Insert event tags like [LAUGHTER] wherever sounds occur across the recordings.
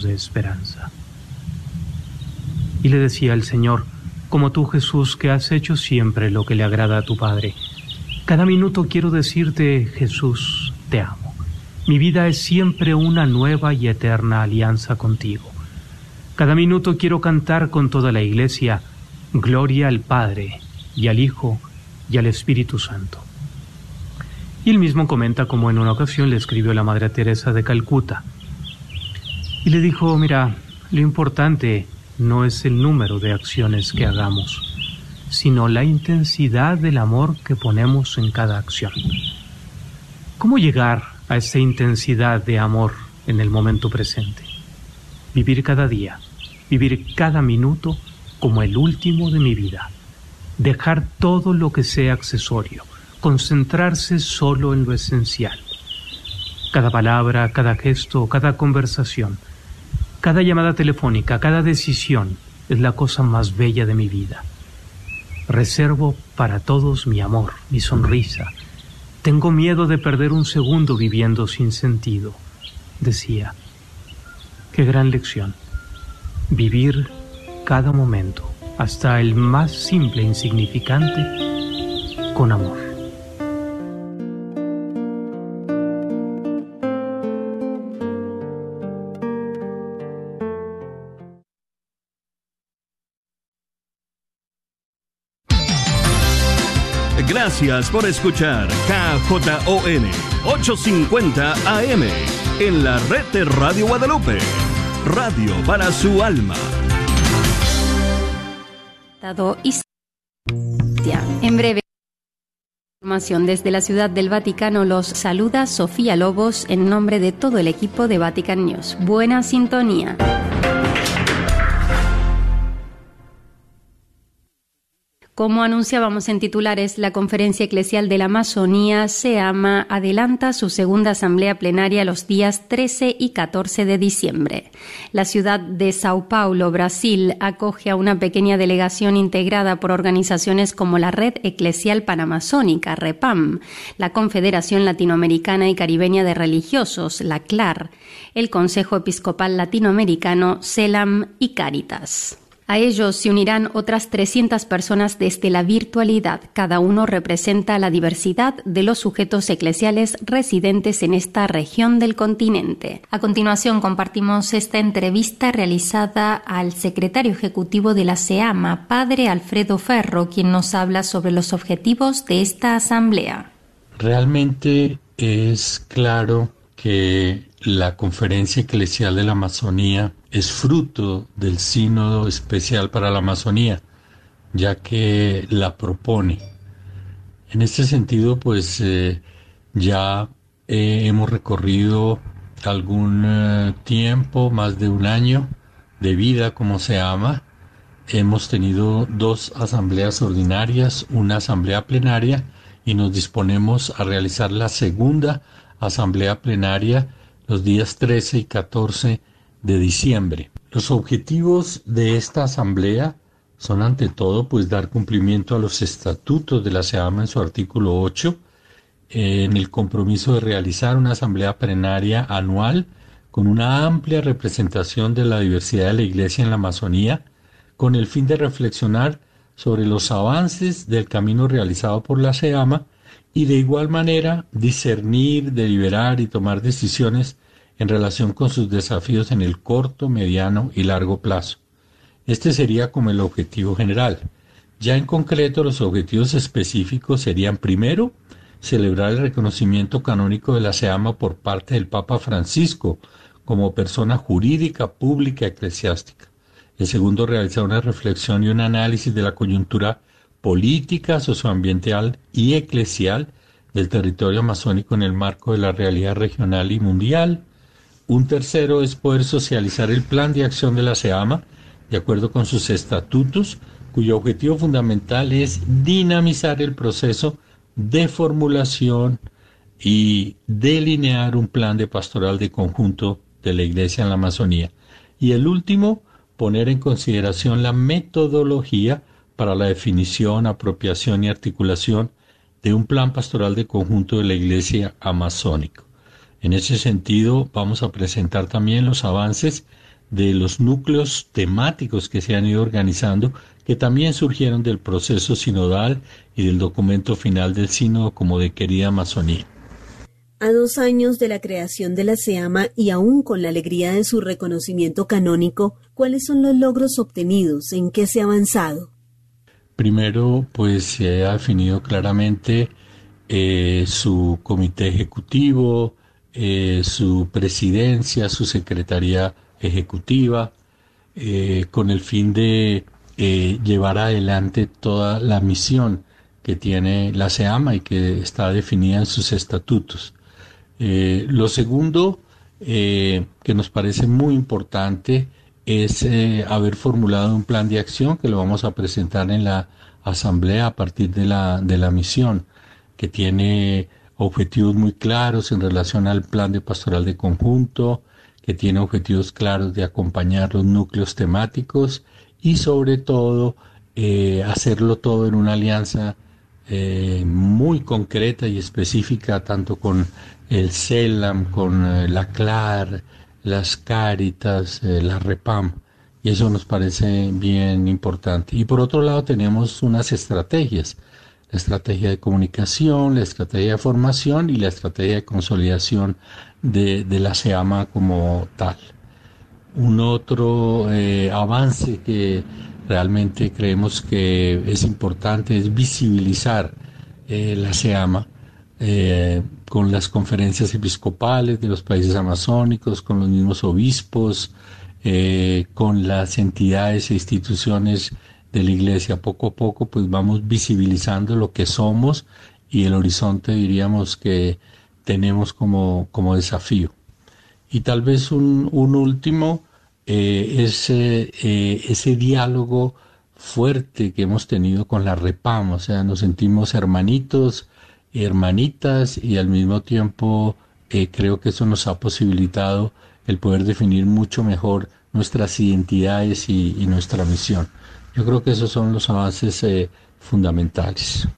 de esperanza. Y le decía el Señor, como tú Jesús que has hecho siempre lo que le agrada a tu Padre, cada minuto quiero decirte, Jesús, te amo. Mi vida es siempre una nueva y eterna alianza contigo. Cada minuto quiero cantar con toda la iglesia, Gloria al Padre, y al Hijo, y al Espíritu Santo. Y él mismo comenta como en una ocasión le escribió la Madre Teresa de Calcuta, y le dijo, mira, lo importante no es el número de acciones que hagamos, sino la intensidad del amor que ponemos en cada acción. ¿Cómo llegar a esa intensidad de amor en el momento presente? Vivir cada día, vivir cada minuto como el último de mi vida. Dejar todo lo que sea accesorio, concentrarse solo en lo esencial. Cada palabra, cada gesto, cada conversación, cada llamada telefónica, cada decisión es la cosa más bella de mi vida. Reservo para todos mi amor, mi sonrisa. Tengo miedo de perder un segundo viviendo sin sentido, decía. Qué gran lección. Vivir cada momento, hasta el más simple e insignificante, con amor. Gracias por escuchar KJON 850 AM en la red de Radio Guadalupe. Radio para su alma. En breve. Información desde la Ciudad del Vaticano los saluda Sofía Lobos en nombre de todo el equipo de Vatican News. Buena sintonía. Como anunciábamos en titulares, la Conferencia Eclesial de la Amazonía, SEAMA, adelanta su segunda asamblea plenaria los días 13 y 14 de diciembre. La ciudad de Sao Paulo, Brasil, acoge a una pequeña delegación integrada por organizaciones como la Red Eclesial Panamazónica, REPAM, la Confederación Latinoamericana y Caribeña de Religiosos, la CLAR, el Consejo Episcopal Latinoamericano, CELAM y Caritas. A ellos se unirán otras 300 personas desde la virtualidad. Cada uno representa la diversidad de los sujetos eclesiales residentes en esta región del continente. A continuación compartimos esta entrevista realizada al secretario ejecutivo de la SEAMA, padre Alfredo Ferro, quien nos habla sobre los objetivos de esta asamblea. Realmente es claro que la Conferencia Eclesial de la Amazonía es fruto del Sínodo Especial para la Amazonía, ya que la propone. En este sentido, pues eh, ya eh, hemos recorrido algún eh, tiempo, más de un año de vida, como se llama. Hemos tenido dos asambleas ordinarias, una asamblea plenaria y nos disponemos a realizar la segunda asamblea plenaria los días 13 y 14 de diciembre. Los objetivos de esta asamblea son ante todo pues dar cumplimiento a los estatutos de la SEAMA en su artículo 8 en el compromiso de realizar una asamblea plenaria anual con una amplia representación de la diversidad de la Iglesia en la Amazonía, con el fin de reflexionar sobre los avances del camino realizado por la SEAMA y de igual manera discernir, deliberar y tomar decisiones en relación con sus desafíos en el corto, mediano y largo plazo. Este sería como el objetivo general. Ya en concreto los objetivos específicos serían primero, celebrar el reconocimiento canónico de la SEAMA por parte del Papa Francisco como persona jurídica, pública, eclesiástica. El segundo, realizar una reflexión y un análisis de la coyuntura política, socioambiental y eclesial del territorio amazónico en el marco de la realidad regional y mundial. Un tercero es poder socializar el plan de acción de la SEAMA de acuerdo con sus estatutos, cuyo objetivo fundamental es dinamizar el proceso de formulación y delinear un plan de pastoral de conjunto de la Iglesia en la Amazonía. Y el último, poner en consideración la metodología para la definición, apropiación y articulación de un plan pastoral de conjunto de la Iglesia amazónica. En ese sentido, vamos a presentar también los avances de los núcleos temáticos que se han ido organizando, que también surgieron del proceso sinodal y del documento final del sínodo como de querida Amazonía. A dos años de la creación de la SEAMA y aún con la alegría de su reconocimiento canónico, ¿cuáles son los logros obtenidos? ¿En qué se ha avanzado? Primero, pues se ha definido claramente eh, su comité ejecutivo, eh, su presidencia, su secretaría ejecutiva, eh, con el fin de eh, llevar adelante toda la misión que tiene la SEAMA y que está definida en sus estatutos. Lo segundo que nos parece muy importante es haber formulado un plan de acción que lo vamos a presentar en la asamblea a partir de la, de la misión, que tiene objetivos muy claros en relación al plan de pastoral de conjunto, que tiene objetivos claros de acompañar los núcleos temáticos y sobre todo eh, hacerlo todo en una alianza eh, muy concreta y específica tanto con el CELAM, con eh, la CLAR, las Cáritas, la REPAM y eso nos parece bien importante. Y por otro lado tenemos unas estrategias, la estrategia de comunicación, la estrategia de formación y la estrategia de consolidación de, la SEAMA como tal. Un otro eh, avance que realmente creemos que es importante es visibilizar eh, la SEAMA eh, con las conferencias episcopales de los países amazónicos, con los mismos obispos, con las entidades e instituciones de la iglesia. Poco a poco pues vamos visibilizando lo que somos y el horizonte diríamos que tenemos como, como desafío. Y tal vez un, un último eh, eh, ese diálogo fuerte que hemos tenido con la REPAM, o sea, nos sentimos hermanitos, hermanitas y al mismo tiempo eh, creo que eso nos ha posibilitado el poder definir mucho mejor nuestras identidades y nuestra misión. Yo creo que esos son los avances fundamentales.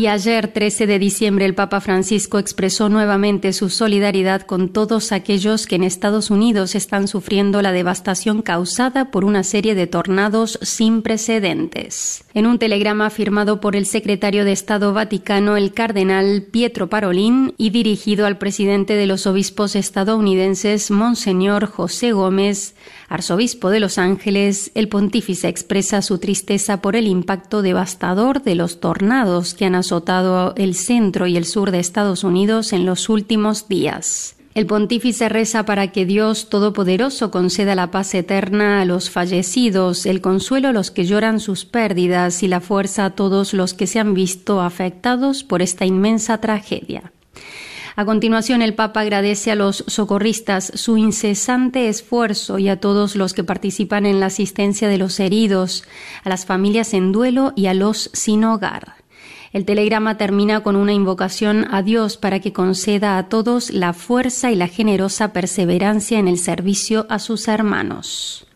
Y ayer, 13 de diciembre, el Papa Francisco expresó nuevamente su solidaridad con todos aquellos que en Estados Unidos están sufriendo la devastación causada por una serie de tornados sin precedentes. En un telegrama firmado por el secretario de Estado Vaticano, el cardenal Pietro Parolin, y dirigido al presidente de los obispos estadounidenses, Monseñor José Gómez, arzobispo de Los Ángeles, el pontífice expresa su tristeza por el impacto devastador de los tornados que han azotado el centro y el sur de Estados Unidos en los últimos días. El pontífice reza para que Dios Todopoderoso conceda la paz eterna a los fallecidos, el consuelo a los que lloran sus pérdidas y la fuerza a todos los que se han visto afectados por esta inmensa tragedia. A continuación, el Papa agradece a los socorristas su incesante esfuerzo y a todos los que participan en la asistencia de los heridos, a las familias en duelo y a los sin hogar. El telegrama termina con una invocación a Dios para que conceda a todos la fuerza y la generosa perseverancia en el servicio a sus hermanos.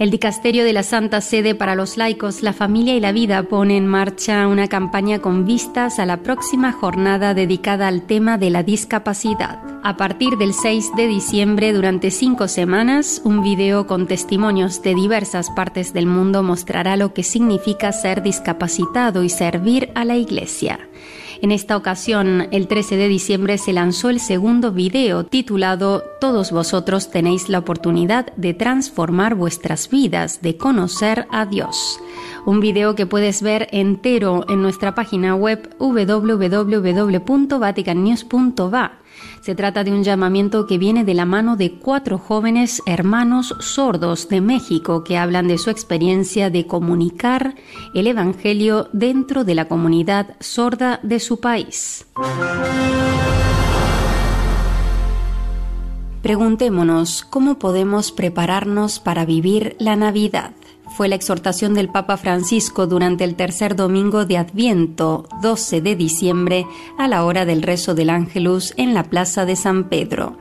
El Dicasterio de la Santa Sede para los laicos, la familia y la vida pone en marcha una campaña con vistas a la próxima jornada dedicada al tema de la discapacidad. A partir del 6 de diciembre, durante cinco semanas, un video con testimonios de diversas partes del mundo mostrará lo que significa ser discapacitado y servir a la Iglesia. En esta ocasión, el 13 de diciembre, se lanzó el segundo video titulado Todos vosotros tenéis la oportunidad de transformar vuestras vidas, de conocer a Dios. Un video que puedes ver entero en nuestra página web www.vaticannews.va se trata de un llamamiento que viene de la mano de cuatro jóvenes hermanos sordos de México que hablan de su experiencia de comunicar el Evangelio dentro de la comunidad sorda de su país. Preguntémonos cómo podemos prepararnos para vivir la Navidad fue la exhortación del Papa Francisco durante el tercer domingo de Adviento, 12 de diciembre, a la hora del rezo del Ángelus en la Plaza de San Pedro.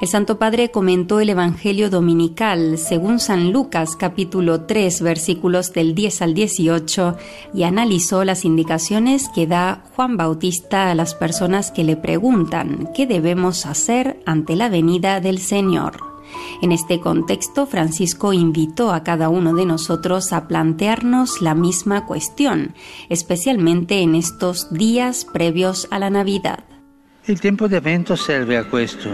El Santo Padre comentó el Evangelio Dominical según San Lucas capítulo 3 versículos del 10 al 18 y analizó las indicaciones que da Juan Bautista a las personas que le preguntan qué debemos hacer ante la venida del Señor. En este contexto, Francisco invitó a cada uno de nosotros a plantearnos la misma cuestión, especialmente en estos días previos a la Navidad. El tiempo de evento serve a questo,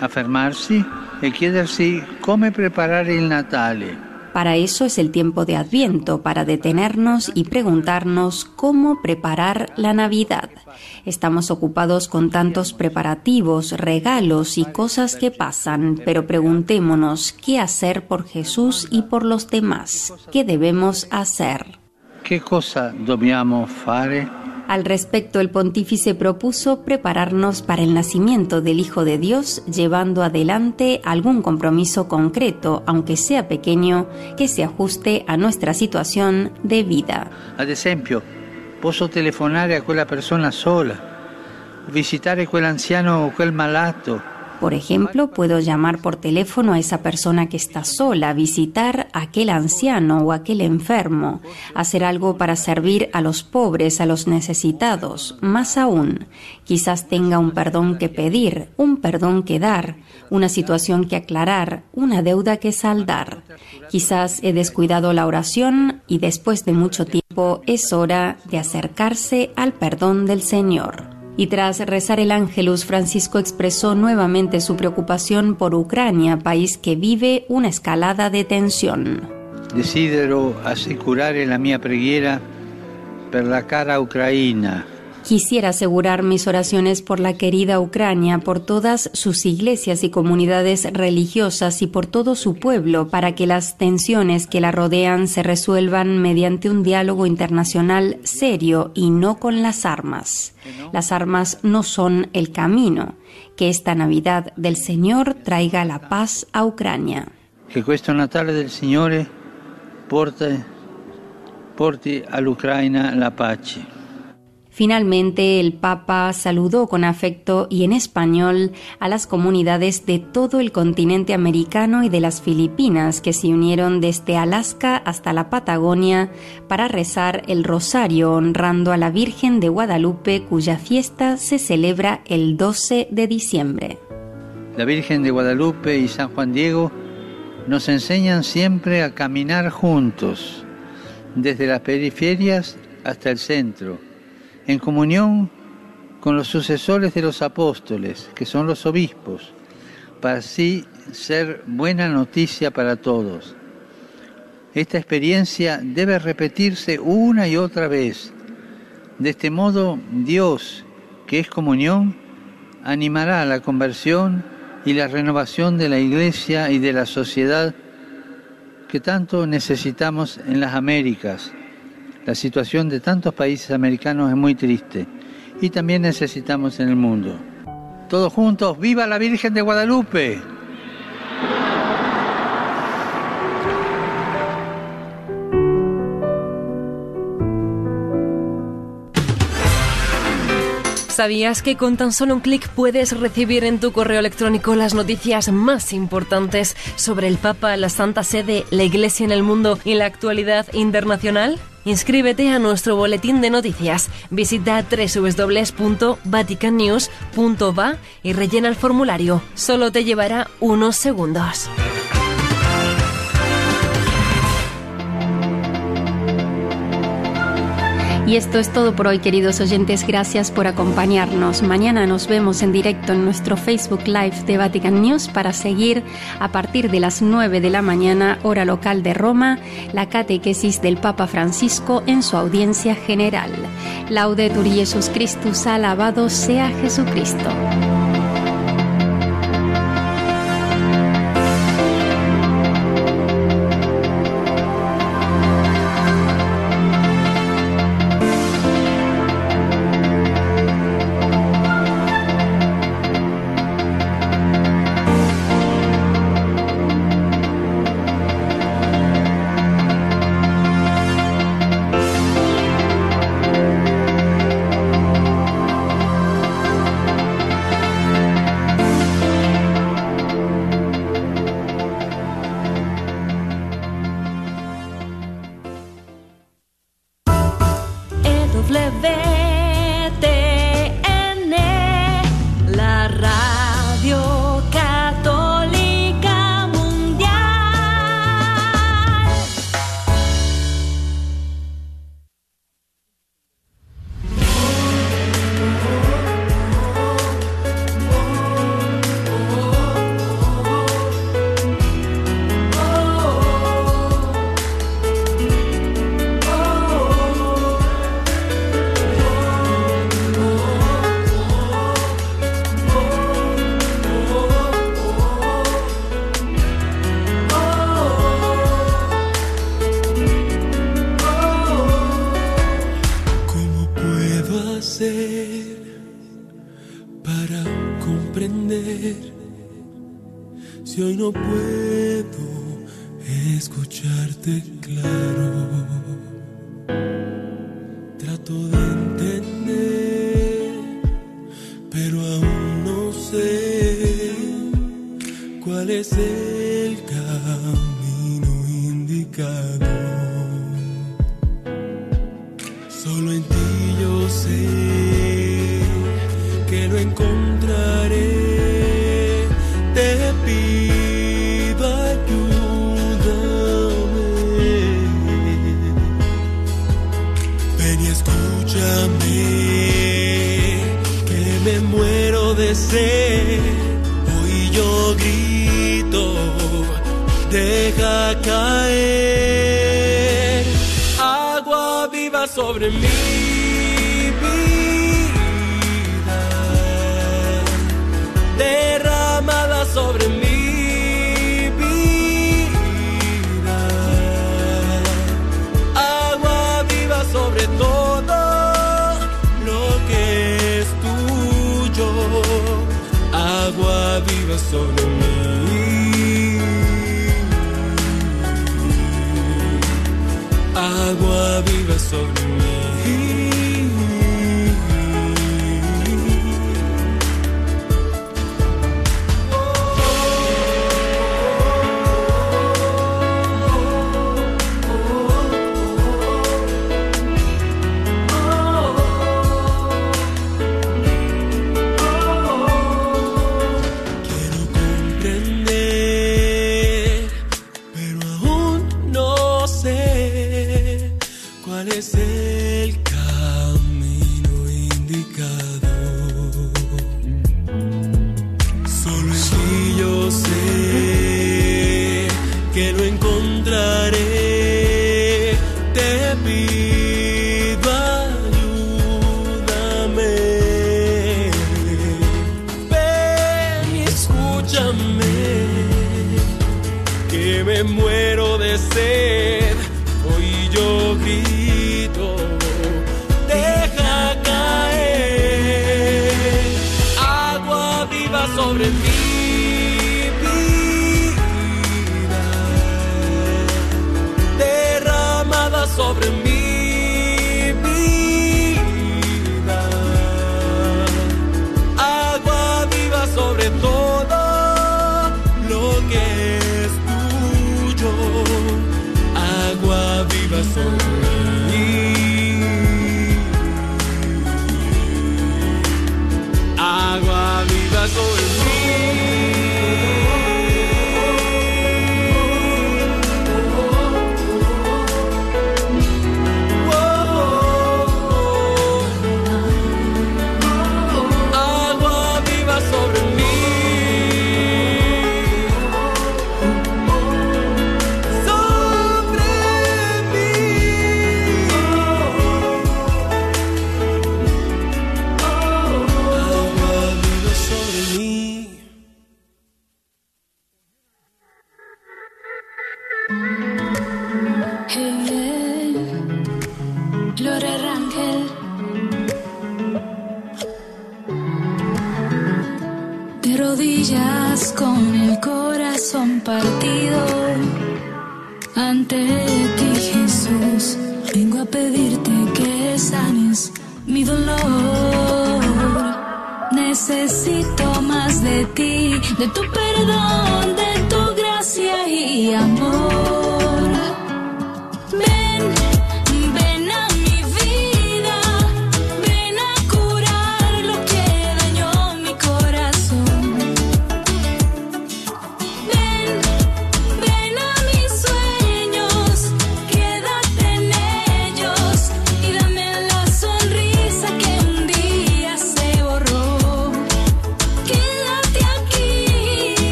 a fermarsi e chiedersi come preparare il Natale para eso es el tiempo de Adviento, para detenernos y preguntarnos cómo preparar la Navidad. Estamos ocupados con tantos preparativos, regalos y cosas que pasan, pero preguntémonos qué hacer por Jesús y por los demás. ¿Qué debemos hacer? ¿Qué cosa dobbiamo fare? Al respecto, el pontífice propuso prepararnos para el nacimiento del Hijo de Dios, llevando adelante algún compromiso concreto, aunque sea pequeño, que se ajuste a nuestra situación de vida. Ad esempio, posso telefonare a quella persona sola, visitare quell'anziano o quel malato, por ejemplo, puedo llamar por teléfono a esa persona que está sola, visitar a aquel anciano o aquel enfermo, hacer algo para servir a los pobres, a los necesitados. Más aún, quizás tenga un perdón que pedir, un perdón que dar, una situación que aclarar, una deuda que saldar. Quizás he descuidado la oración y después de mucho tiempo es hora de acercarse al perdón del Señor. Y tras rezar el ángelus, Francisco expresó nuevamente su preocupación por Ucrania, país que vive una escalada de tensión. Desidero asegurare la mia preghiera per la cara Ucraina Quisiera asegurar mis oraciones por la querida Ucrania, por todas sus iglesias y comunidades religiosas y por todo su pueblo, para que las tensiones que la rodean se resuelvan mediante un diálogo internacional serio y no con las armas. Las armas no son el camino. Que esta Navidad del Señor traiga la paz a Ucrania. Que questo Natale del Signore porte, porti all'Ucraina la pace. Finalmente, el Papa saludó con afecto y en español a las comunidades de todo el continente americano y de las Filipinas que se unieron desde Alaska hasta la Patagonia para rezar el rosario honrando a la Virgen de Guadalupe cuya fiesta se celebra el 12 de diciembre. La Virgen de Guadalupe y San Juan Diego nos enseñan siempre a caminar juntos, desde las periferias hasta el centro en comunión con los sucesores de los apóstoles, que son los obispos, para así ser buena noticia para todos. Esta experiencia debe repetirse una y otra vez. De este modo, Dios, que es comunión, animará la conversión y la renovación de la Iglesia y de la sociedad que tanto necesitamos en las Américas la situación de tantos países americanos es muy triste y también necesitamos en el mundo. Todos juntos, ¡viva la Virgen de Guadalupe! ¿Sabías que con tan solo un clic puedes recibir en tu correo electrónico las noticias más importantes sobre el Papa, la Santa Sede, la Iglesia en el mundo y la actualidad internacional? Inscríbete a nuestro boletín de noticias. Visita www.vaticannews.va y rellena el formulario. Solo te llevará unos segundos. Y esto es todo por hoy, queridos oyentes. Gracias por acompañarnos. Mañana nos vemos en directo en nuestro Facebook Live de Vatican News para seguir a partir de las 9 de la mañana, hora local de Roma, la catequesis del Papa Francisco en su audiencia general. Laudetur Jesus Christus, alabado sea Jesucristo. La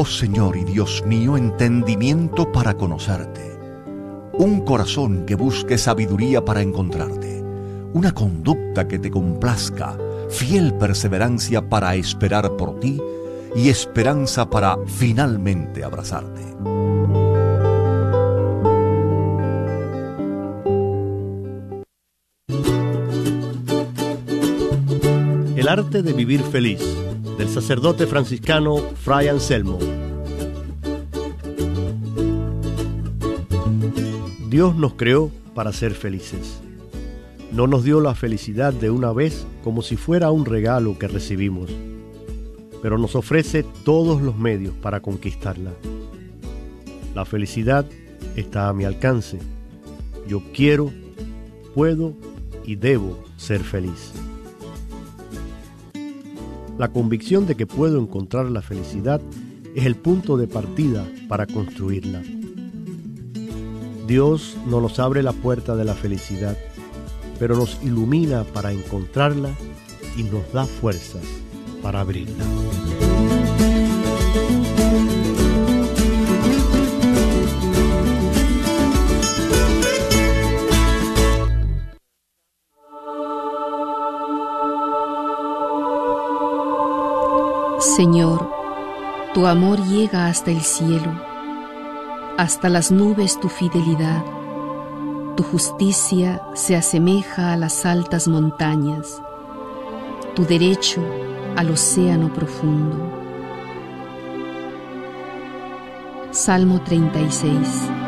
oh Señor y Dios mío, entendimiento para conocerte, un corazón que busque sabiduría para encontrarte, una conducta que te complazca, fiel perseverancia para esperar por ti y esperanza para finalmente abrazarte. El arte de vivir feliz del sacerdote franciscano Fray Anselmo. Dios nos creó para ser felices. No nos dio la felicidad de una vez como si fuera un regalo que recibimos, pero nos ofrece todos los medios para conquistarla. La felicidad está a mi alcance. Yo quiero, puedo y debo ser feliz. La convicción de que puedo encontrar la felicidad es el punto de partida para construirla. Dios no nos abre la puerta de la felicidad, pero nos ilumina para encontrarla y nos da fuerzas para abrirla. Señor, tu amor llega hasta el cielo, hasta las nubes tu fidelidad, tu justicia se asemeja a las altas montañas, tu derecho al océano profundo. Salmo 36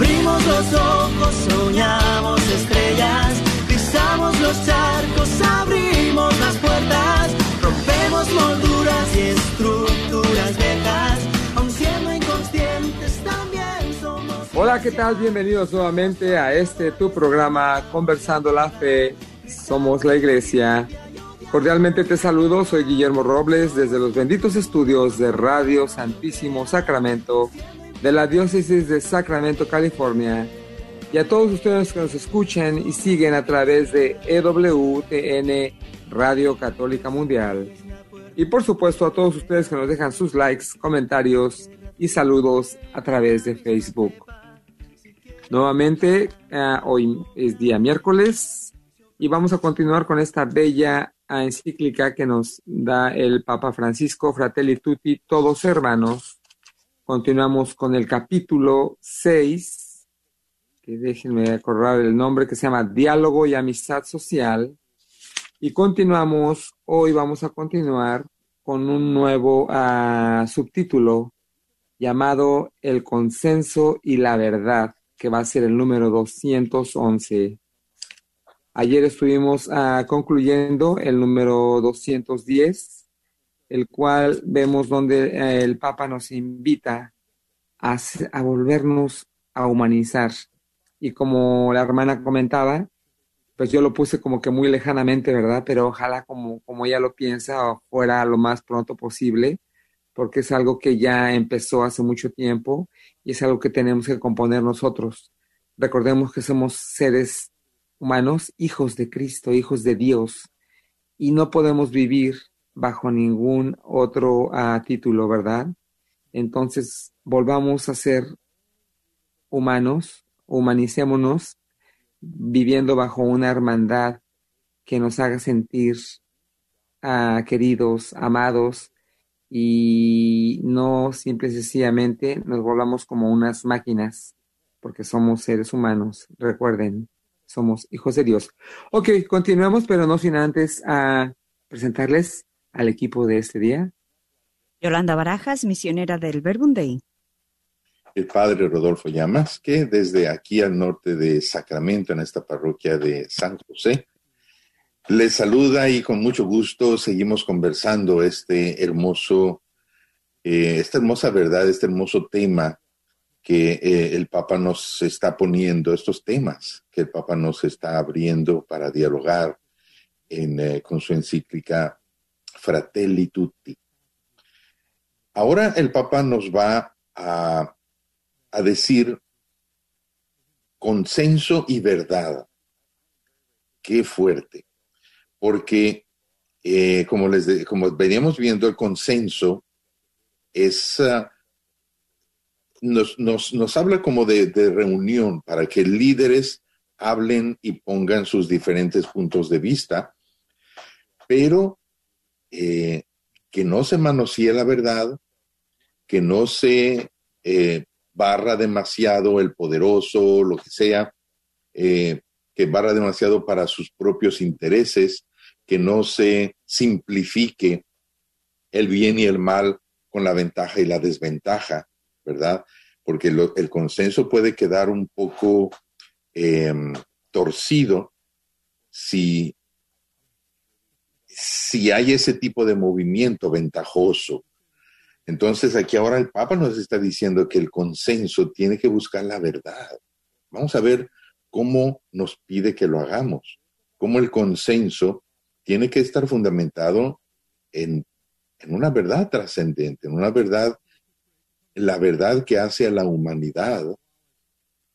Abrimos los ojos, soñamos estrellas, pisamos los charcos, abrimos las puertas, rompemos molduras y estructuras viejas, aun siendo inconscientes también somos... Hola, ¿qué tal? Bienvenidos nuevamente a este tu programa Conversando la Fe, somos la iglesia. Cordialmente te saludo, soy Guillermo Robles desde los benditos estudios de Radio Santísimo Sacramento de la Diócesis de Sacramento, California, y a todos ustedes que nos escuchan y siguen a través de EWTN Radio Católica Mundial. Y por supuesto a todos ustedes que nos dejan sus likes, comentarios y saludos a través de Facebook. Nuevamente, uh, hoy es día miércoles y vamos a continuar con esta bella encíclica que nos da el Papa Francisco, Fratelli Tutti, todos hermanos, Continuamos con el capítulo 6, que déjenme acordar el nombre, que se llama Diálogo y Amistad Social. Y continuamos, hoy vamos a continuar con un nuevo uh, subtítulo llamado El consenso y la verdad, que va a ser el número 211. Ayer estuvimos uh, concluyendo el número 210 el cual vemos donde eh, el Papa nos invita a, a, volvernos a humanizar. Y como la hermana comentaba, pues yo lo puse como que muy lejanamente, ¿verdad? Pero ojalá como, como ella lo piensa, fuera lo más pronto posible, porque es algo que ya empezó hace mucho tiempo y es algo que tenemos que componer nosotros. Recordemos que somos seres humanos, hijos de Cristo, hijos de Dios, y no podemos vivir bajo ningún otro uh, título, ¿verdad? Entonces, volvamos a ser humanos, humanicémonos, viviendo bajo una hermandad que nos haga sentir uh, queridos, amados, y no simple y sencillamente nos volvamos como unas máquinas, porque somos seres humanos, recuerden, somos hijos de Dios. Ok, continuemos, pero no sin antes a uh, presentarles al equipo de este día. Yolanda Barajas, misionera del Verbum Dei. El padre Rodolfo Llamas, que desde aquí al norte de Sacramento, en esta parroquia de San José, les saluda y con mucho gusto seguimos conversando este hermoso, eh, esta hermosa verdad, este hermoso tema que eh, el Papa nos está poniendo, estos temas que el Papa nos está abriendo para dialogar en, eh, con su encíclica Fratelli Tutti. Ahora el Papa nos va a, a decir consenso y verdad. Qué fuerte. Porque, eh, como, les de- como veníamos viendo, el consenso es, ah, nos, nos, nos habla como de, de reunión para que líderes hablen y pongan sus diferentes puntos de vista, pero eh, que no se manosee la verdad, que no se eh, barra demasiado el poderoso, lo que sea, eh, que barra demasiado para sus propios intereses, que no se simplifique el bien y el mal con la ventaja y la desventaja, ¿verdad? Porque el consenso puede quedar un poco eh, torcido si, si hay ese tipo de movimiento ventajoso. Entonces aquí ahora el Papa nos está diciendo que el consenso tiene que buscar la verdad. Vamos a ver cómo nos pide que lo hagamos, cómo el consenso tiene que estar fundamentado en, en una verdad trascendente, en una verdad, la verdad que hace a la humanidad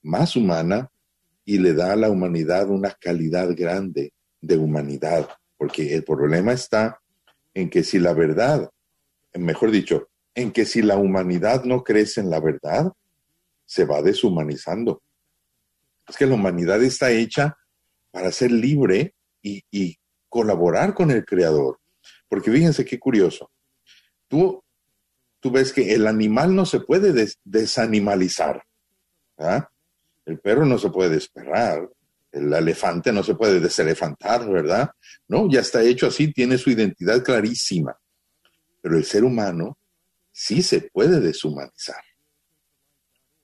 más humana y le da a la humanidad una calidad grande de humanidad, porque el problema está en que si la verdad, mejor dicho, en que si la humanidad no crece en la verdad, se va deshumanizando. Es que la humanidad está hecha para ser libre y, colaborar con el Creador. Porque fíjense qué curioso. Tú, tú ves que el animal no se puede des- desanimalizar. El perro no se puede desperrar. El elefante no se puede deselefantar, ¿verdad? No, ya está hecho así, tiene su identidad clarísima. Pero el ser humano sí se puede deshumanizar.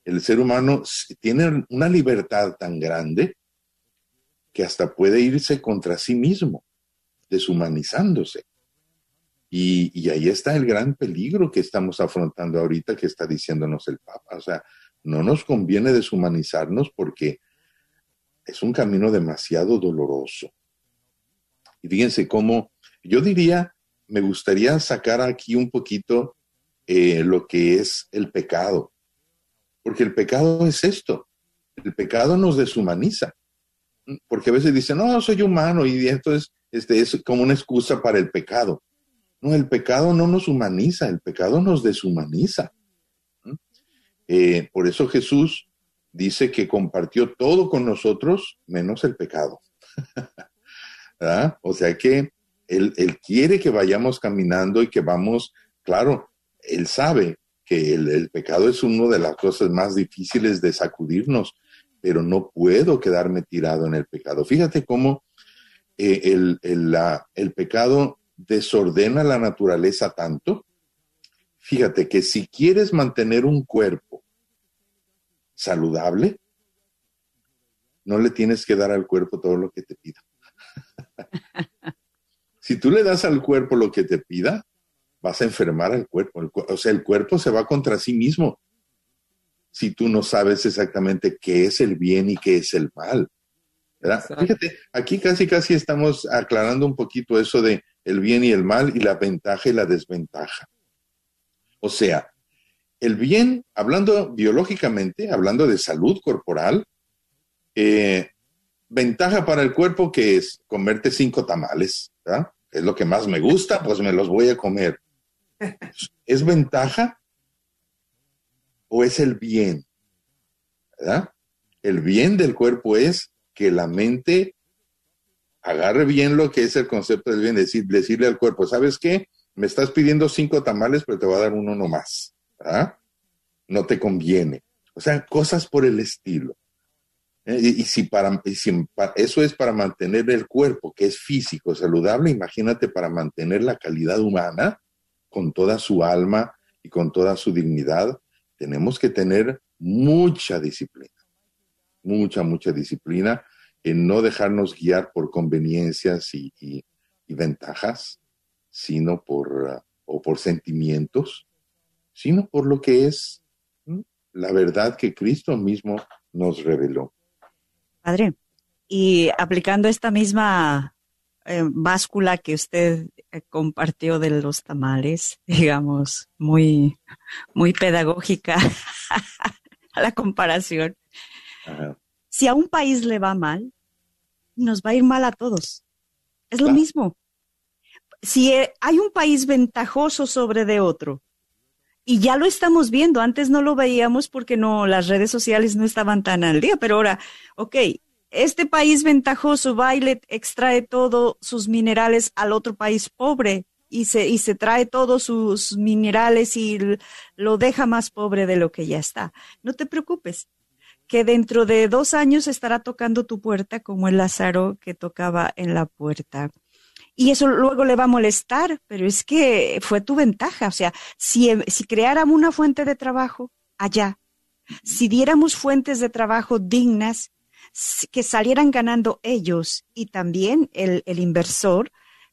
El ser humano tiene una libertad tan grande que hasta puede irse contra sí mismo, deshumanizándose. Y ahí está el gran peligro que estamos afrontando ahorita, que está diciéndonos el Papa. O sea, no nos conviene deshumanizarnos porque es un camino demasiado doloroso. Y fíjense cómo, yo diría, me gustaría sacar aquí un poquito eh, lo que es el pecado, porque el pecado es esto, el pecado nos deshumaniza, porque a veces dicen, no, soy humano y esto es, este, es como una excusa para el pecado. No, el pecado no nos humaniza, el pecado nos deshumaniza. ¿Mm? Eh, por eso Jesús dice que compartió todo con nosotros menos el pecado. [LAUGHS] O sea que él, quiere que vayamos caminando y que vamos, claro, Él sabe que el, pecado es una de las cosas más difíciles de sacudirnos, pero no puedo quedarme tirado en el pecado. Fíjate cómo eh, el, el pecado desordena la naturaleza tanto. Fíjate que si quieres mantener un cuerpo saludable, no le tienes que dar al cuerpo todo lo que te pida. [LAUGHS] si tú le das al cuerpo lo que te pida, vas a enfermar al cuerpo. O sea, el cuerpo se va contra sí mismo si tú no sabes exactamente qué es el bien y qué es el mal. ¿verdad? Fíjate, aquí casi casi estamos aclarando un poquito eso de el bien y el mal y la ventaja y la desventaja. O sea, el bien, hablando biológicamente, hablando de salud corporal, eh, ventaja para el cuerpo que es comerte cinco tamales, ¿verdad? Es lo que más me gusta, pues me los voy a comer. ¿Es ventaja o es el bien? ¿Verdad? El bien del cuerpo es que la mente agarre bien lo que es el concepto del bien, decir, decirle al cuerpo, ¿sabes qué? Me estás pidiendo cinco tamales, pero te voy a dar uno nomás. ¿Verdad? No te conviene. O sea, cosas por el estilo. Eh, Y, si para eso es para mantener el cuerpo, que es físico, saludable, imagínate para mantener la calidad humana, con toda su alma y con toda su dignidad, tenemos que tener mucha disciplina, mucha, mucha disciplina en no dejarnos guiar por conveniencias y ventajas, sino por, ah, o por sentimientos, sino por lo que es ¿m? la verdad que Cristo mismo nos reveló. Padre, y aplicando esta misma eh, báscula que usted eh, compartió de los tamales, [LAUGHS] digamos, muy, muy pedagógica [LAUGHS] la comparación. Si a un país le va mal, nos va a ir mal a todos. Es lo mismo. Si eh, hay un país ventajoso sobre de otro, y ya lo estamos viendo, antes no lo veíamos porque no, las redes sociales no estaban tan al día, pero ahora, ok, este país ventajoso le extrae todos sus minerales al otro país pobre y se, y se trae todos sus minerales y lo deja más pobre de lo que ya está. No te preocupes, que dentro de dos años estará tocando tu puerta como el Lázaro que tocaba en la puerta. Y eso luego le va a molestar, pero es que fue tu ventaja. O sea, si, si creáramos una fuente de trabajo allá, si diéramos fuentes de trabajo dignas, que salieran ganando ellos y también el, el inversor,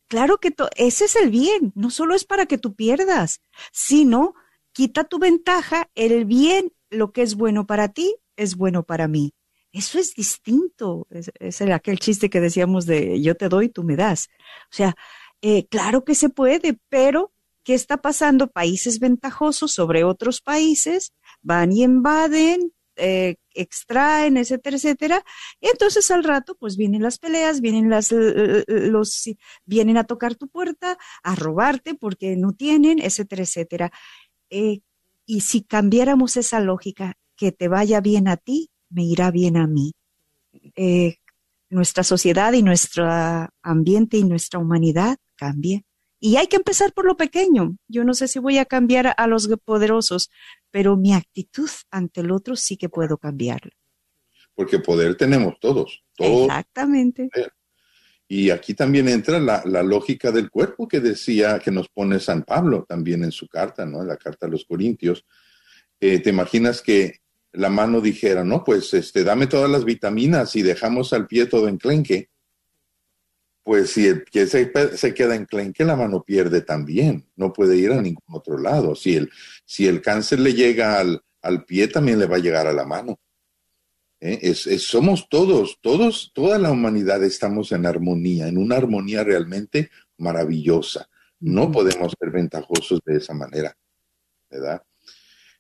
claro que ese es el bien, no solo es para que tú pierdas, sino quita tu ventaja, el bien, lo que es bueno para ti, es bueno para mí. Eso es distinto. Es, es el- aquel chiste que decíamos de yo te doy, tú me das. O sea, eh, claro que se puede, pero ¿qué está pasando? Países ventajosos sobre otros países van y invaden, eh, extraen, etcétera, etcétera. Y entonces al rato, pues vienen las peleas, vienen las, los, vienen a tocar tu puerta, a robarte porque no tienen, etcétera, etcétera. Eh, y si cambiáramos esa lógica, que te vaya bien a ti, me irá bien a mí. Eh, nuestra sociedad y nuestro ambiente y nuestra humanidad cambia. Y hay que empezar por lo pequeño. Yo no sé si voy a cambiar a, los poderosos, pero mi actitud ante el otro sí que puedo cambiarla. Porque poder tenemos todos, todos. Exactamente. Y aquí también entra la, la lógica del cuerpo que decía, que nos pone San Pablo también en su carta, ¿no? En la carta a los Corintios. Eh, ¿Te imaginas que la mano dijera, no, pues este, dame todas las vitaminas y dejamos al pie todo enclenque? Pues si el pie se, se queda enclenque, la mano pierde también, no puede ir a ningún otro lado. Si el, si el cáncer le llega al, al pie, también le va a llegar a la mano. ¿eh? Es, es- somos todos, todos, toda la humanidad estamos en armonía, en una armonía realmente maravillosa. No podemos ser ventajosos de esa manera, ¿verdad?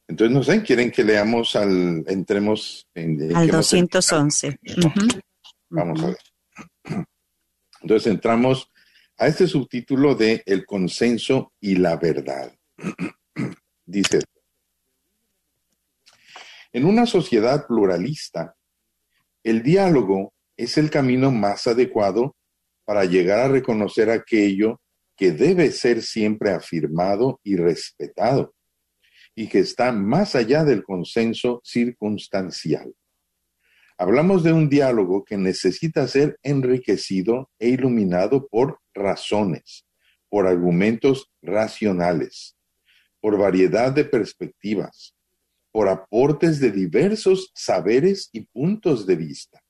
Entonces, no sé, quieren que leamos al, entremos en... en Al que nos- 211. Ujú. Vamos a ver. Entonces entramos a este subtítulo de El consenso y la verdad. [CLEARS THROAT] Dice, en una sociedad pluralista, el diálogo es el camino más adecuado para llegar a reconocer aquello que debe ser siempre afirmado y respetado y que está más allá del consenso circunstancial. Hablamos de un diálogo que necesita ser enriquecido e iluminado por razones, por argumentos racionales, por variedad de perspectivas, por aportes de diversos saberes y puntos de vista,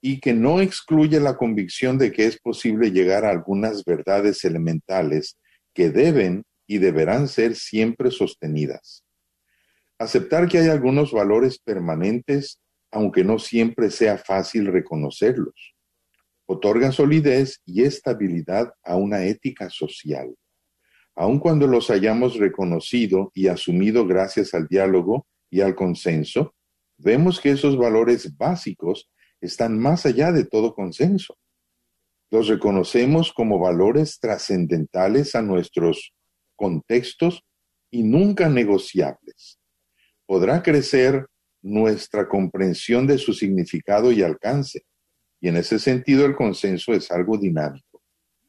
y que no excluye la convicción de que es posible llegar a algunas verdades elementales que deben y deberán ser siempre sostenidas. Aceptar que hay algunos valores permanentes aunque no siempre sea fácil reconocerlos. Otorga solidez y estabilidad a una ética social. Aun cuando los hayamos reconocido y asumido gracias al diálogo y al consenso, vemos que esos valores básicos están más allá de todo consenso. Los reconocemos como valores trascendentales a nuestros contextos y nunca negociables. Podrá crecer nuestra comprensión de su significado y alcance. Y en ese sentido el consenso es algo dinámico,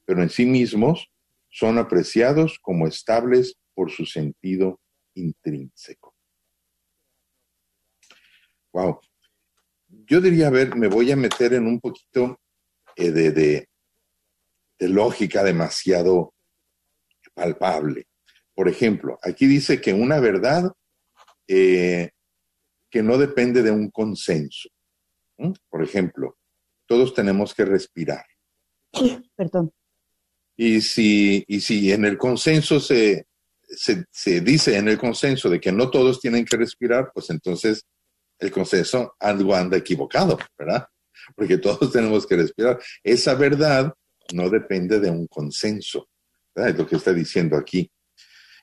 pero en sí mismos son apreciados como estables por su sentido intrínseco. Wow. Yo diría, a ver, me voy a meter en un poquito eh, de, lógica demasiado palpable. Por ejemplo, aquí dice que una verdad eh, que no depende de un consenso. ¿Mm? Por ejemplo, todos tenemos que respirar. Perdón. Y si, y si en el consenso se, se, se dice en el consenso de que no todos tienen que respirar, pues entonces el consenso algo anda equivocado, ¿verdad? Porque [LAUGHS] todos tenemos que respirar. Esa verdad no depende de un consenso, Es lo que está diciendo aquí.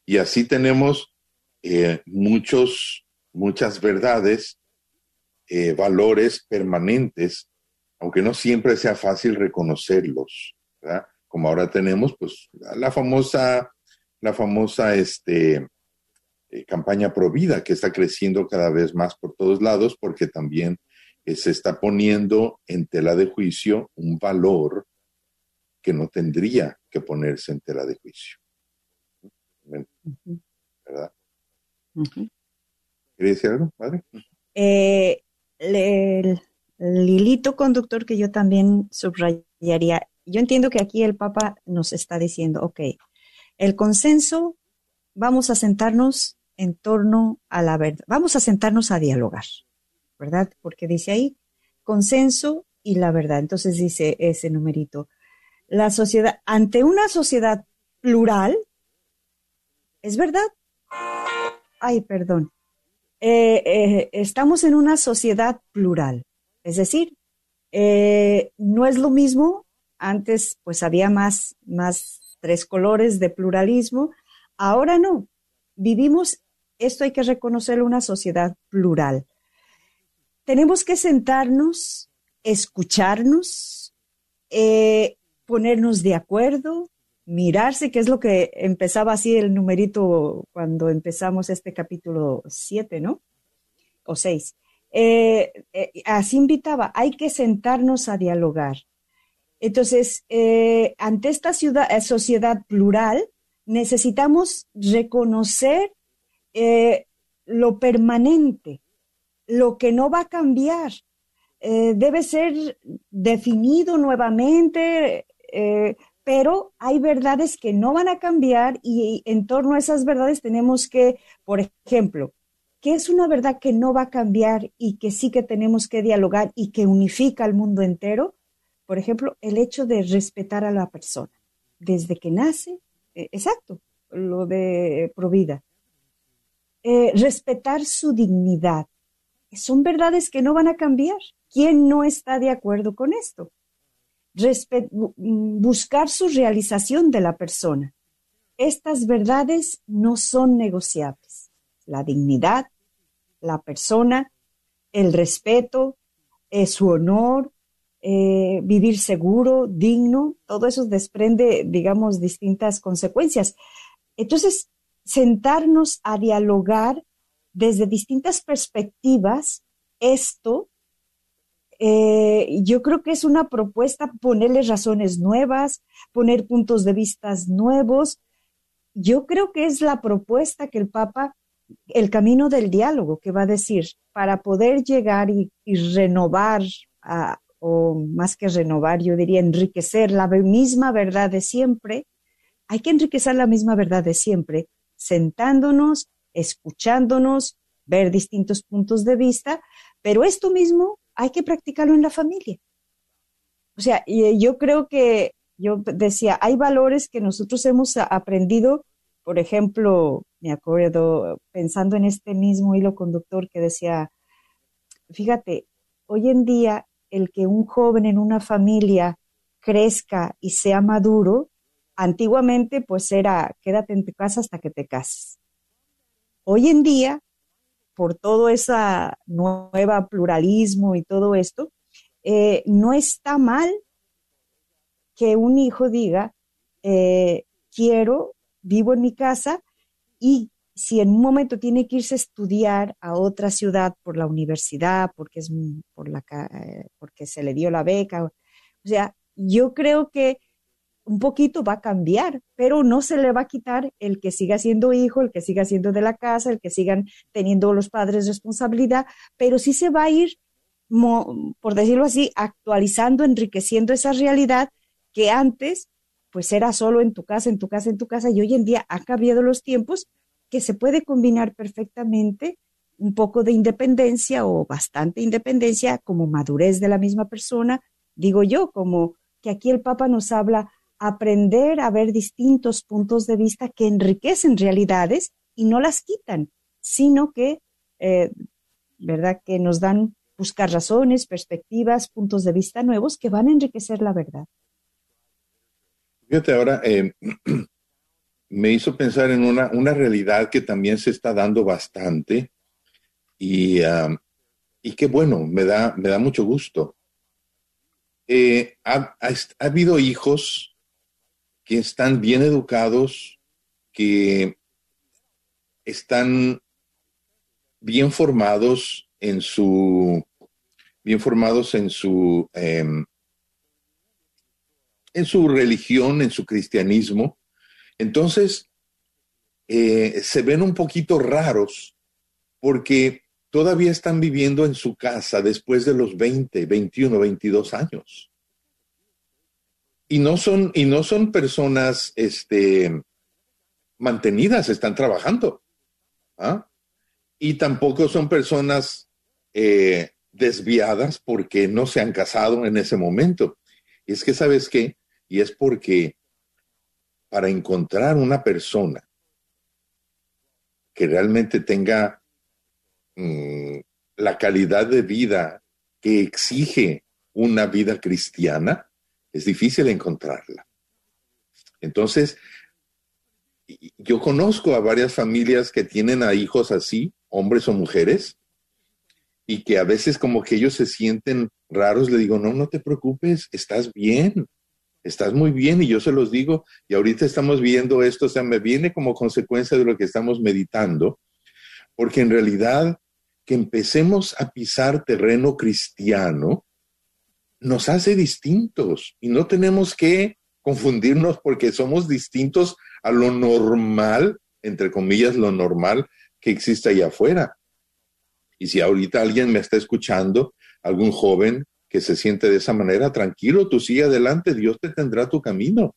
Y así tenemos eh, muchos, muchas verdades, eh, valores permanentes, aunque no siempre sea fácil reconocerlos, ¿verdad? Como ahora tenemos, pues, la famosa, la famosa, este, eh, campaña Provida, que está creciendo cada vez más por todos lados, porque también se está poniendo en tela de juicio un valor que no tendría que ponerse en tela de juicio. ¿Verdad? ¿Quería decir algo, padre? Eh, el, el hilito conductor que yo también subrayaría, yo entiendo que aquí el Papa nos está diciendo, ok, el consenso, vamos a sentarnos en torno a la verdad, vamos a sentarnos a dialogar, ¿verdad? Porque dice ahí, consenso y la verdad. Entonces dice ese numerito, la sociedad, ante una sociedad plural, ¿es verdad? Ay, perdón. Eh, eh, estamos en una sociedad plural, es decir, eh, no es lo mismo, antes pues había más, más tres colores de pluralismo, ahora no, vivimos, esto hay que reconocerlo, una sociedad plural. Tenemos que sentarnos, escucharnos, eh, ponernos de acuerdo, mirarse, que es lo que empezaba así el numerito cuando empezamos este capítulo 7, ¿no? O 6. así invitaba, hay que sentarnos a dialogar. Entonces, eh, ante esta ciudad, eh, sociedad plural, necesitamos reconocer eh, lo permanente, lo que no va a cambiar. Eh, debe ser definido nuevamente, eh, pero hay verdades que no van a cambiar y en torno a esas verdades tenemos que, por ejemplo, ¿qué es una verdad que no va a cambiar y que sí que tenemos que dialogar y que unifica al mundo entero? Por ejemplo, el hecho de respetar a la persona, desde que nace, eh, exacto, lo de Provida. Eh, respetar su dignidad. Son verdades que no van a cambiar. ¿Quién no está de acuerdo con esto? Bu- buscar su realización de la persona. Estas verdades no son negociables. La dignidad, la persona, el respeto, eh, su honor, eh, vivir seguro, digno, todo eso desprende, digamos, distintas consecuencias. Entonces, sentarnos a dialogar desde distintas perspectivas, esto, eh, yo creo que es una propuesta ponerle razones nuevas, poner puntos de vista nuevos. Yo creo que es la propuesta que el Papa, el camino del diálogo, que va a decir, para poder llegar y, renovar, o más que renovar, yo diría enriquecer la misma verdad de siempre, hay que enriquecer la misma verdad de siempre, sentándonos, escuchándonos, ver distintos puntos de vista, pero esto mismo hay que practicarlo en la familia. O sea, eh, yo creo que, yo decía, hay valores que nosotros hemos aprendido, por ejemplo, me acuerdo pensando en este mismo hilo conductor que decía, fíjate, hoy en día el que un joven en una familia crezca y sea maduro, antiguamente pues era quédate en tu casa hasta que te cases. Hoy en día, por todo ese nuevo pluralismo y todo esto, eh, no está mal que un hijo diga, eh, quiero, vivo en mi casa y si en un momento tiene que irse a estudiar a otra ciudad por la universidad, porque, es, por la, eh, porque se le dio la beca, o sea, yo creo que un poquito va a cambiar, pero no se le va a quitar el que siga siendo hijo, el que siga siendo de la casa, el que sigan teniendo los padres responsabilidad, pero sí se va a ir, por decirlo así, actualizando, enriqueciendo esa realidad que antes pues era solo en tu casa, en tu casa, en tu casa, y hoy en día ha cambiado los tiempos que se puede combinar perfectamente un poco de independencia o bastante independencia como madurez de la misma persona, digo yo, como que aquí el Papa nos habla aprender a ver distintos puntos de vista que enriquecen realidades y no las quitan, sino que, eh, ¿verdad?, que nos dan buscar razones, perspectivas, puntos de vista nuevos que van a enriquecer la verdad. Fíjate, ahora eh, me hizo pensar en una, una, realidad que también se está dando bastante y, um, y qué bueno, me da, me da mucho gusto. Eh, ha, ha, ha habido hijos que están bien educados, que están bien formados en su bien formados en su, eh, en su religión, en su cristianismo. Entonces, eh, se ven un poquito raros porque todavía están viviendo en su casa después de los 20, 21, 22 años. Y no son, y no son personas este, mantenidas, están trabajando. ¿ah? Y tampoco son personas eh, desviadas porque no se han casado en ese momento. Y es que, ¿sabes qué? Y es porque para encontrar una persona que realmente tenga mmm, la calidad de vida que exige una vida cristiana, es difícil encontrarla. Entonces, yo conozco a varias familias que tienen a hijos así, hombres o mujeres, y que a veces como que ellos se sienten raros, le digo, no, no te preocupes, estás bien, estás muy bien y yo se los digo, y ahorita estamos viendo esto, o sea, me viene como consecuencia de lo que estamos meditando, porque en realidad que empecemos a pisar terreno cristiano nos hace distintos y no tenemos que confundirnos porque somos distintos a lo normal, entre comillas, lo normal que existe allá afuera. Y si ahorita alguien me está escuchando, algún joven que se siente de esa manera, tranquilo, tú sigue adelante, Dios te tendrá tu camino,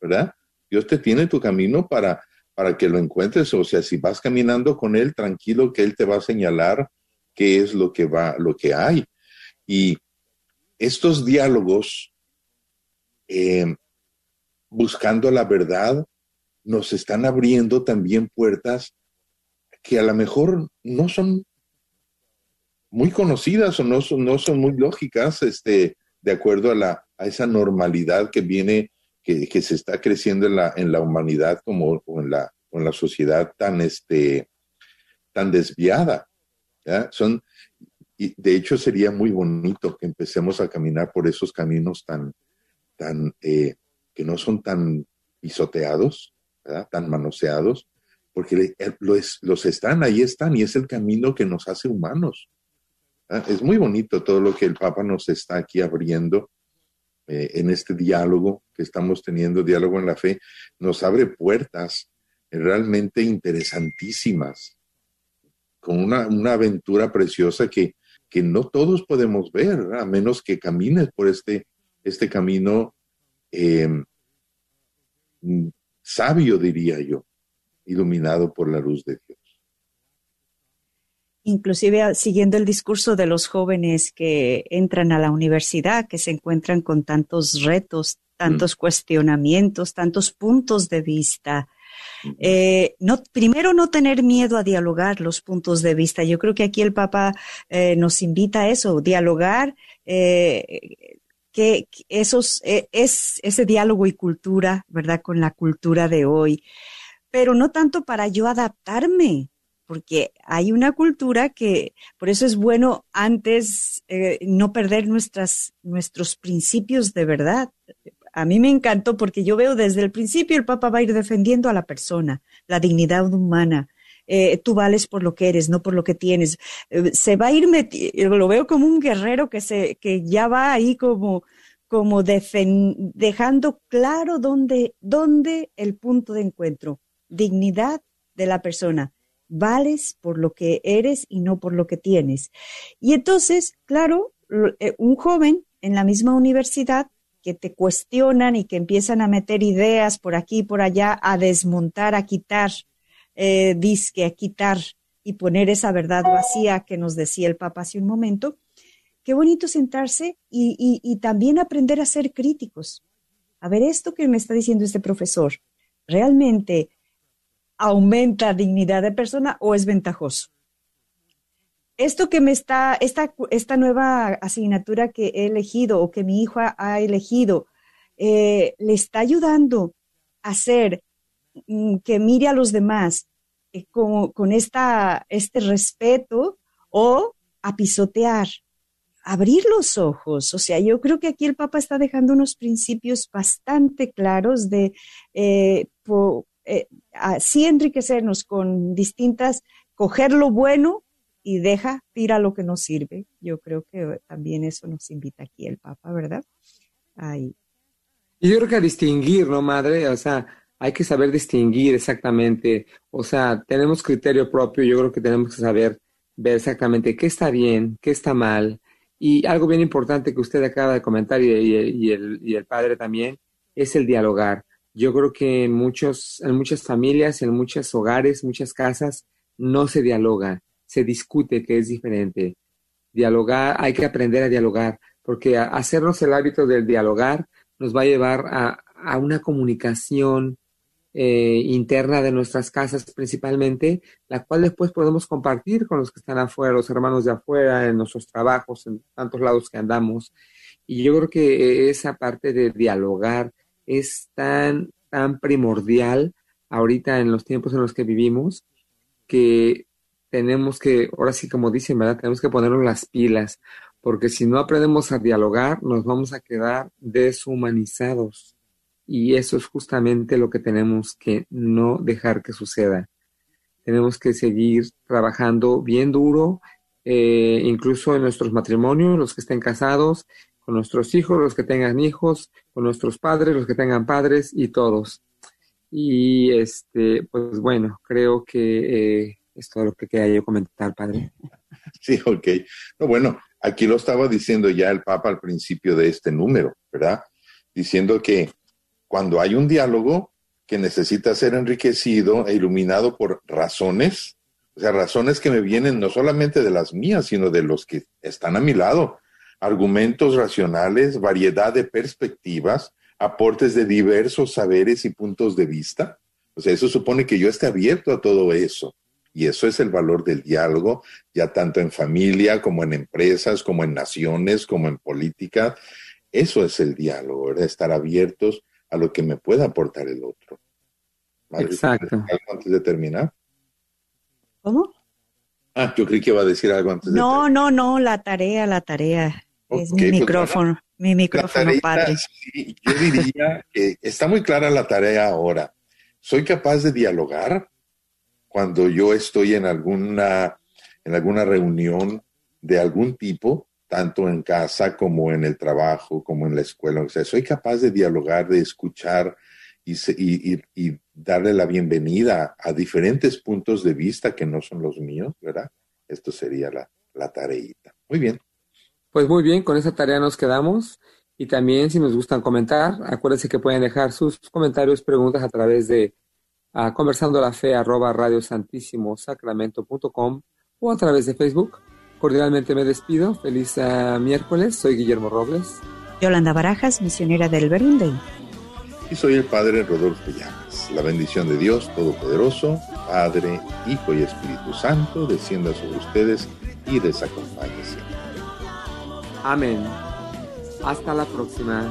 ¿verdad? Dios te tiene tu camino para, para que lo encuentres, o sea, si vas caminando con Él, tranquilo que Él te va a señalar qué es lo que va, lo que hay. Y estos diálogos, eh, buscando la verdad, nos están abriendo también puertas que a lo mejor no son muy conocidas o no son, no son muy lógicas, este, de acuerdo a, la, a esa normalidad que viene, que, que, se está creciendo en la, en la humanidad como o en la, en la sociedad tan, este, tan desviada. Son, y de hecho sería muy bonito que empecemos a caminar por esos caminos tan, tan, eh, que no son tan pisoteados, ¿verdad? tan manoseados, porque los, los están, ahí están, y es el camino que nos hace humanos. ¿Ah? Es muy bonito todo lo que el Papa nos está aquí abriendo eh, en este diálogo que estamos teniendo, diálogo en la fe, nos abre puertas realmente interesantísimas, con una, una aventura preciosa que, que, no todos podemos ver, a menos que camines por este, este camino eh, sabio, diría yo, iluminado por la luz de Dios inclusive siguiendo el discurso de los jóvenes que entran a la universidad, que se encuentran con tantos retos, tantos mm. cuestionamientos, tantos puntos de vista. Eh, no, primero, no tener miedo a dialogar los puntos de vista. Yo creo que aquí el Papa eh, nos invita a eso, dialogar, eh, que esos, eh, es ese diálogo y cultura, ¿verdad? Con la cultura de hoy. Pero no tanto para yo adaptarme, porque hay una cultura que, por eso es bueno antes no perder nuestras, nuestros principios de verdad. A mí me encantó porque yo veo desde el principio el Papa va a ir defendiendo a la persona, la dignidad humana. Eh, tú vales por lo que eres, no por lo que tienes. Eh, se va a ir lo veo como un guerrero que se, que ya va ahí como, como dejando claro dónde, dónde el punto de encuentro, dignidad de la persona vales por lo que eres y no por lo que tienes. Y entonces, claro, eh, un joven en la misma universidad que te cuestionan y que empiezan a meter ideas por aquí y por allá, a desmontar, a quitar, eh, disque, a quitar y poner esa verdad vacía que nos decía el Papa hace un momento. Qué bonito sentarse y, y también aprender a ser críticos. A ver, esto que me está diciendo este profesor, ¿realmente aumenta dignidad de persona o es ventajoso? Esto que me está, esta, esta nueva asignatura que he elegido o que mi hijo ha, elegido, eh, le está ayudando a hacer mm, que mire a los demás eh, con, esta, este respeto o a pisotear, abrir los ojos. O sea, yo creo que aquí el Papa está dejando unos principios bastante claros de eh, así enriquecernos con distintas, coger lo bueno y deja, tira lo que no sirve. Yo creo que también eso nos invita aquí el Papa, ¿verdad? Ahí. Y yo creo que distinguir, ¿no, madre? O sea, hay que saber distinguir exactamente. O sea, tenemos criterio propio, yo creo que tenemos que saber ver exactamente qué está bien, qué está mal. Y algo bien importante que usted acaba de comentar y, y, el, y el padre también es el dialogar. Yo creo que en, muchos, en muchas familias, en muchos hogares, muchas casas, no se dialoga se discute que es diferente. Dialogar, hay que aprender a dialogar, porque hacernos el hábito del dialogar nos va a llevar a, una comunicación eh, interna de nuestras casas principalmente, la cual después podemos compartir con los que están afuera, los hermanos de afuera, en nuestros trabajos, en tantos lados que andamos. Y yo creo que esa parte de dialogar es tan, tan primordial ahorita en los tiempos en los que vivimos, que tenemos que, ahora sí como dicen, ¿verdad? Tenemos que ponernos las pilas, porque si no aprendemos a dialogar, nos vamos a quedar deshumanizados. Y eso es justamente lo que tenemos que no dejar que suceda. Tenemos que seguir trabajando bien duro, eh, incluso en nuestros matrimonios, los que estén casados, con nuestros hijos, los que tengan hijos, con nuestros padres, los que tengan padres y todos. Y este, pues bueno, creo que eh, es todo lo que quería yo comentar, padre. [LAUGHS] Sí, ok. No, bueno, aquí lo estaba diciendo ya el Papa al principio de este número, ¿verdad? Diciendo que cuando hay un diálogo que necesita ser enriquecido e iluminado por razones, o sea, razones que me vienen no solamente de las mías, sino de los que están a mi lado, argumentos racionales, variedad de perspectivas, aportes de diversos saberes y puntos de vista. O sea, eso supone que yo esté abierto a todo eso. Y eso es el valor del diálogo, ya tanto en familia como en empresas, como en naciones, como en política. Eso es el diálogo, ¿verdad? Estar abiertos a lo que me pueda aportar el otro. Exacto. ¿Algo antes de terminar? ¿Cómo? Ah, yo creí que iba a decir algo antes de No, no, no, la tarea, la tarea. es mi pues micrófono, mi micrófono padre. yo diría que está muy clara la tarea ahora. ¿Soy capaz de dialogar? Cuando yo estoy en alguna, en alguna reunión de algún tipo, tanto en casa como en el trabajo, como en la escuela. O sea, soy capaz de dialogar, de escuchar y, darle la bienvenida a diferentes puntos de vista que no son los míos, ¿verdad? Esto sería la, la tareita. Muy bien. Pues muy bien, con esa tarea nos quedamos. Y también, si nos gustan comentar, acuérdense que pueden dejar sus comentarios, preguntas a través de a conversando la fe arroba sacramento.com o a través de Facebook. Cordialmente me despido. Feliz uh, miércoles. Soy Guillermo Robles. Yolanda Barajas, misionera del Berlinde. Y soy el Padre Rodolfo Llamas. La bendición de Dios Todopoderoso, Padre, Hijo y Espíritu Santo, descienda sobre ustedes y les acompañe siempre. Amén. Hasta la próxima.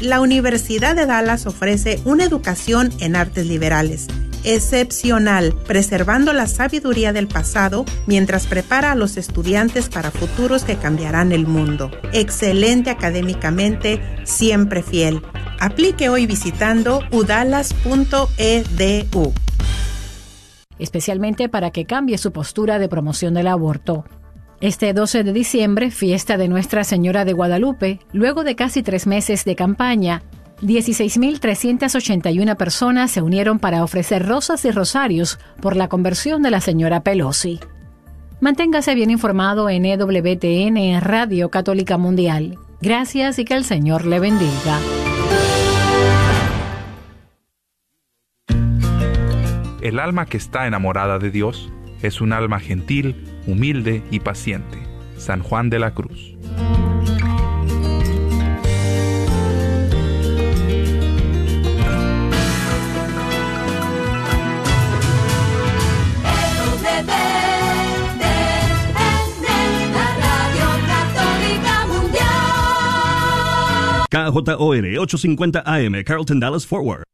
La Universidad de Dallas ofrece una educación en artes liberales excepcional, preservando la sabiduría del pasado mientras prepara a los estudiantes para futuros que cambiarán el mundo. Excelente académicamente, siempre fiel. Aplique hoy visitando udalas.edu. Especialmente para que cambie su postura de promoción del aborto. Este 12 de diciembre, fiesta de Nuestra Señora de Guadalupe, luego de casi tres meses de campaña, 16.381 personas se unieron para ofrecer rosas y rosarios por la conversión de la señora Pelosi. Manténgase bien informado en EWTN Radio Católica Mundial. Gracias y que el Señor le bendiga. El alma que está enamorada de Dios es un alma gentil, humilde y paciente. San Juan de la Cruz. KJOR 850 AM, Carlton Dallas Forward.